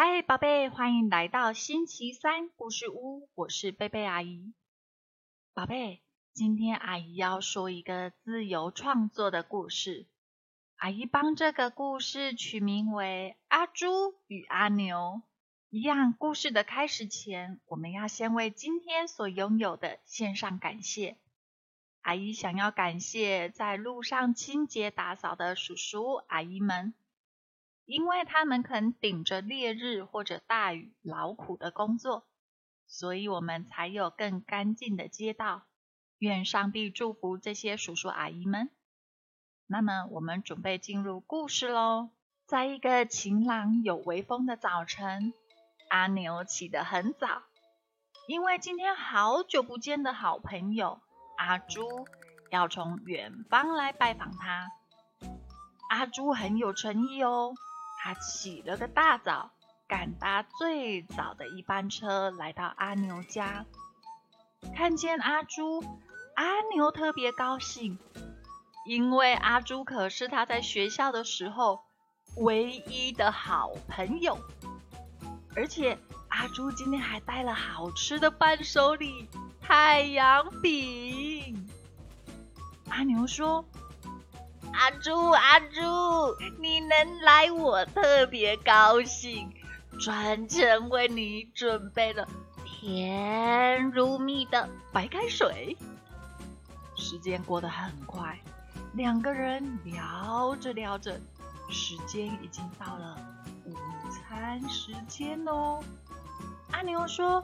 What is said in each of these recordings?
嗨，宝贝欢迎来到星期三故事屋，我是贝贝阿姨。宝贝，今天阿姨要说一个自由创作的故事。阿姨帮这个故事取名为《阿猪与阿牛》。一样，故事的开始前，我们要先为今天所拥有的献上感谢。阿姨想要感谢在路上清洁打扫的叔叔阿姨们，因为他们肯顶着烈日或者大雨劳苦的工作，所以我们才有更干净的街道。愿上帝祝福这些叔叔阿姨们。那么，我们准备进入故事喽。在一个晴朗有微风的早晨，阿牛起得很早，因为今天好久不见的好朋友阿朱要从远方来拜访他。阿朱很有诚意哦，他起了个大早，赶搭最早的一班车来到阿牛家。看见阿朱，阿牛特别高兴。因为阿朱可是他在学校的时候唯一的好朋友，而且阿朱今天还带了好吃的伴手礼——太阳饼。阿牛说：“阿朱，阿朱，你能来，我特别高兴，专程为你准备了甜如蜜的白开水。”时间过得很快。两个人聊着聊着，时间已经到了午餐时间哦。阿牛说：“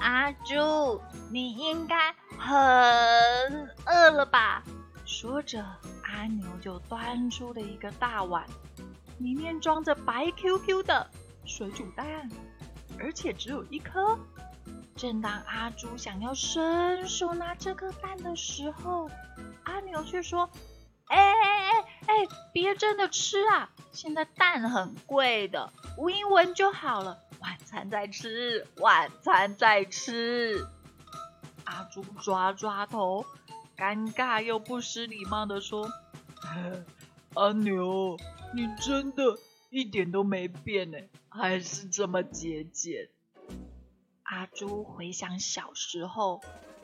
阿朱，你应该很饿了吧？”说着，阿牛就端出了一个大碗，里面装着白 Q Q 的水煮蛋，而且只有一颗。正当阿朱想要伸手拿这颗蛋的时候，阿牛却说：“哎哎哎哎，别真的吃啊！现在蛋很贵的，闻一闻就好了。晚餐再吃，晚餐再吃。”阿朱抓抓头，尴尬又不失礼貌的说：“阿牛，你真的一点都没变呢，还是这么节俭。”阿朱回想小时候，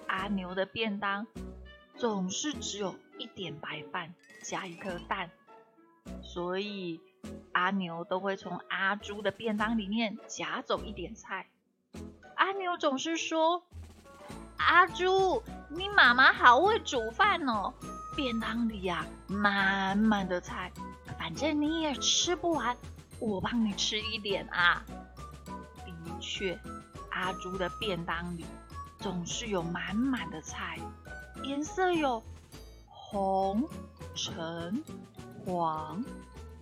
阿牛的便当总是只有一点白饭加一颗蛋，所以阿牛都会从阿朱的便当里面夹走一点菜。阿牛总是说：“阿朱，你妈妈好会煮饭哦，便当里呀满满的菜，反正你也吃不完，我帮你吃一点啊。”的确。阿朱的便当里总是有满满的菜，颜色有红、橙、黄、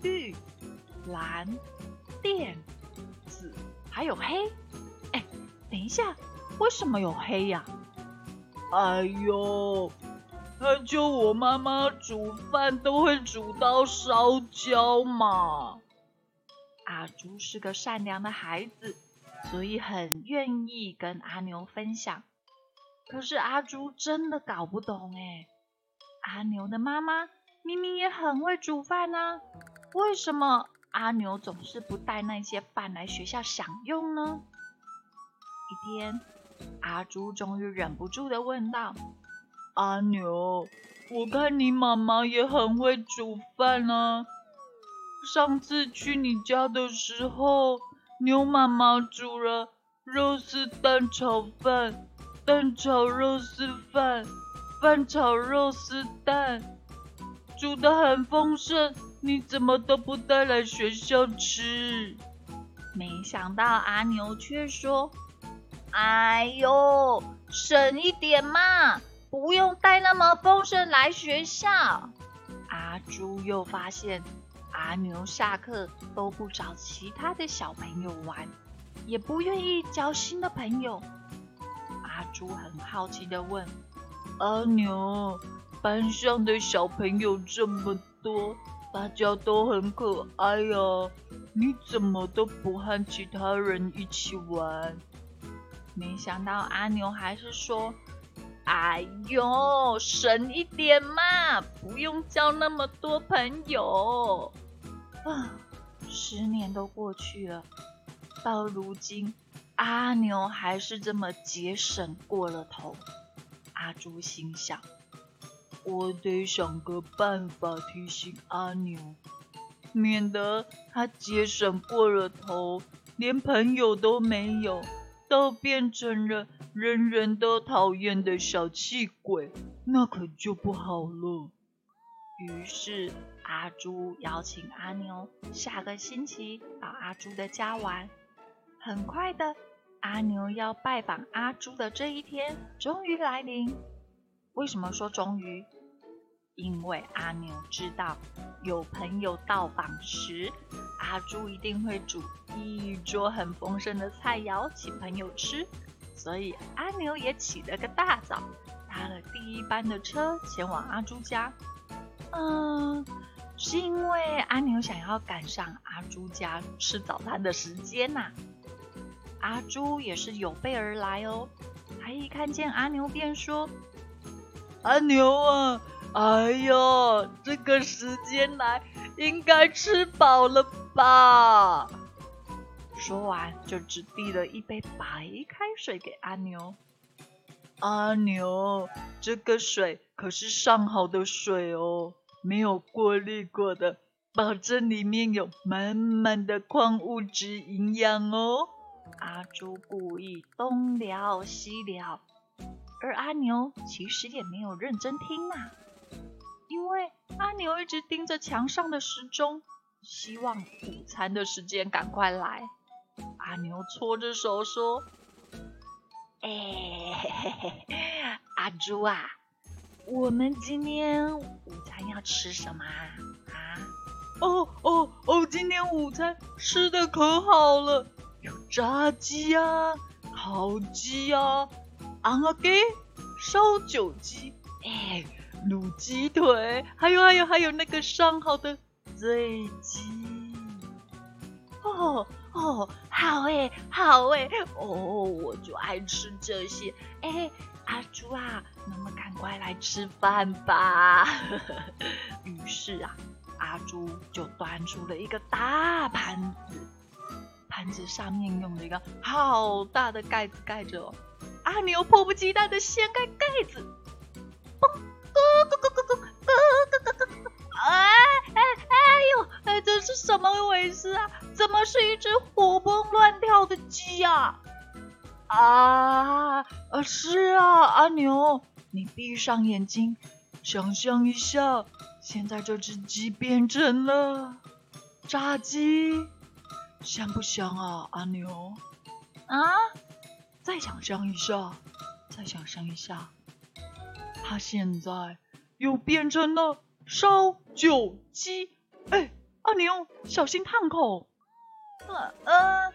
绿、蓝、靛、紫，还有黑。哎，等一下，为什么有黑呀？哎呦，他就我妈妈煮饭都会煮到烧焦嘛。阿朱是个善良的孩子。所以很愿意跟阿牛分享，可是阿朱真的搞不懂哎，阿牛的妈妈明明也很会煮饭呢，为什么阿牛总是不带那些饭来学校享用呢？一天，阿朱终于忍不住的问道：“阿牛，我看你妈妈也很会煮饭呢，上次去你家的时候。”牛妈妈煮了肉丝蛋炒饭、蛋炒肉丝饭、饭炒肉丝蛋，煮的很丰盛。你怎么都不带来学校吃？没想到阿牛却说：“哎呦，省一点嘛，不用带那么丰盛来学校。”阿朱又发现。阿牛下课都不找其他的小朋友玩，也不愿意交新的朋友。阿朱很好奇的问：“阿牛，班上的小朋友这么多，大家都很可爱呀，你怎么都不和其他人一起玩？”没想到阿牛还是说：“哎呦，省一点嘛，不用交那么多朋友。”啊，十年都过去了，到如今，阿牛还是这么节省过了头。阿朱心想：我得想个办法提醒阿牛，免得他节省过了头，连朋友都没有，都变成了人人都讨厌的小气鬼，那可就不好了。于是阿朱邀请阿牛下个星期到阿朱的家玩。很快的，阿牛要拜访阿朱的这一天终于来临。为什么说终于？因为阿牛知道有朋友到访时，阿朱一定会煮一桌很丰盛的菜肴请朋友吃，所以阿牛也起了个大早，搭了第一班的车前往阿朱家。嗯，是因为阿牛想要赶上阿朱家吃早餐的时间呐。阿朱也是有备而来哦，他一看见阿牛便说。阿牛啊，哎呦，这个时间来应该吃饱了吧？说完就只递了一杯白开水给阿牛。阿牛，这个水可是上好的水哦，没有过滤过的，保证里面有满满的矿物质营养哦。阿朱故意东聊西聊。而阿牛其实也没有认真听啊，因为阿牛一直盯着墙上的时钟，希望午餐的时间赶快来。阿牛搓着手说：“哎，阿朱啊，我们今天午餐要吃什么啊？哦哦哦，今天午餐吃的可好了，有炸鸡啊，烤鸡啊。”昂啊给烧酒鸡，哎，卤鸡腿，还有还有还有那个上好的醉鸡，哦哦，好哎好哎，哦，我就爱吃这些，哎，阿朱啊，能不能赶快来吃饭吧？于是啊，阿朱就端出了一个大盘子，盘子上面用了一个好大的盖子盖着。哦阿牛迫不及待的掀开盖子，怎么是一只活蹦乱跳的鸡呀？啊，啊是啊，阿牛，你闭上眼睛，想象一下，现在这只鸡变成了炸鸡，香不香啊，阿牛？啊？再想象一下，再想象一下，它现在又变成了烧酒鸡。哎，阿牛，小心烫口。呃，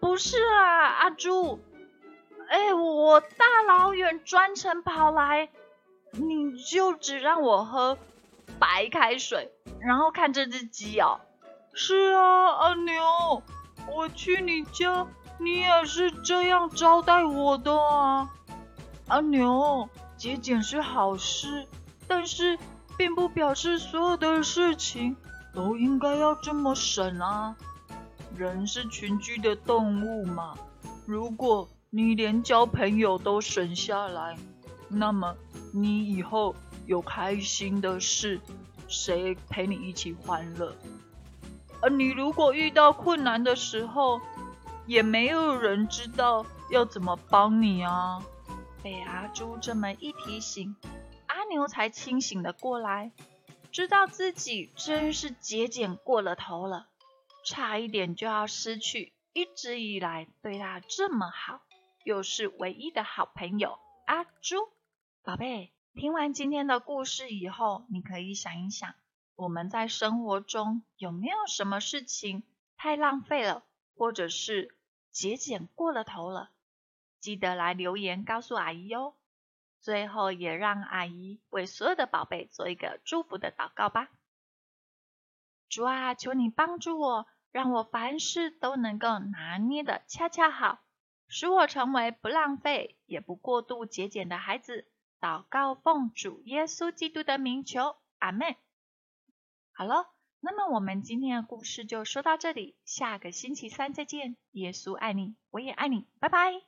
不是啊，阿朱。哎，我大老远专程跑来，你就只让我喝白开水，然后看这只鸡哦。是啊，阿牛，我去你家。你也是这样招待我的啊，阿牛，节俭是好事，但是并不表示所有的事情都应该要这么省啊。人是群居的动物嘛，如果你连交朋友都省下来，那么你以后有开心的事，谁陪你一起欢乐？而你如果遇到困难的时候，也没有人知道要怎么帮你啊！被阿朱这么一提醒，阿牛才清醒的过来，知道自己真是节俭过了头了，差一点就要失去一直以来对他这么好，又是唯一的好朋友阿朱。宝贝，听完今天的故事以后，你可以想一想，我们在生活中有没有什么事情太浪费了，或者是？节俭过了头了，记得来留言告诉阿姨哦。最后也让阿姨为所有的宝贝做一个祝福的祷告吧。主啊，求你帮助我，让我凡事都能够拿捏的恰恰好，使我成为不浪费也不过度节俭的孩子。祷告奉主耶稣基督的名求，阿门。好了。那么我们今天的故事就说到这里，下个星期三再见。耶稣爱你，我也爱你，拜拜。